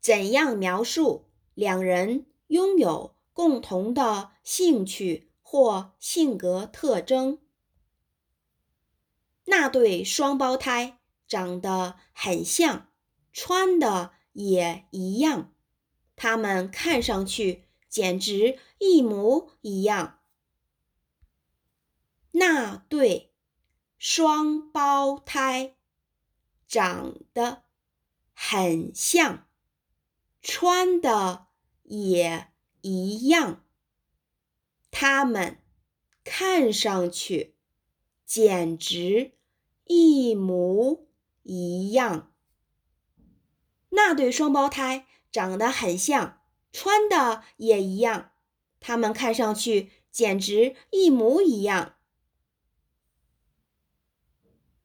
怎样描述两人拥有共同的兴趣或性格特征？那对双胞胎长得很像，穿的也一样，他们看上去简直一模一样。那对双胞胎长得很像，穿的也一样，他们看上去简直一模一样。那对双胞胎长得很像，穿的也一样，他们看上去简直一模一样。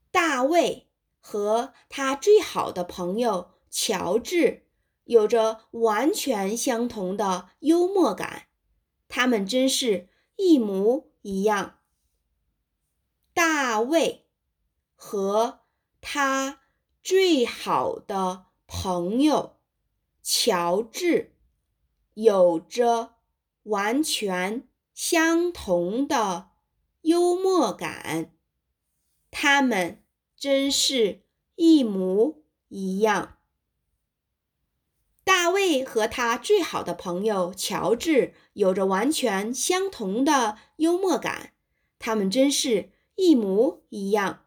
大卫和他最好的朋友乔治有着完全相同的幽默感，他们真是一模一样。大卫和他最好的朋友乔治有着完全相同的幽默感，他们。真是一模一样。大卫和他最好的朋友乔治有着完全相同的幽默感，他们真是一模一样。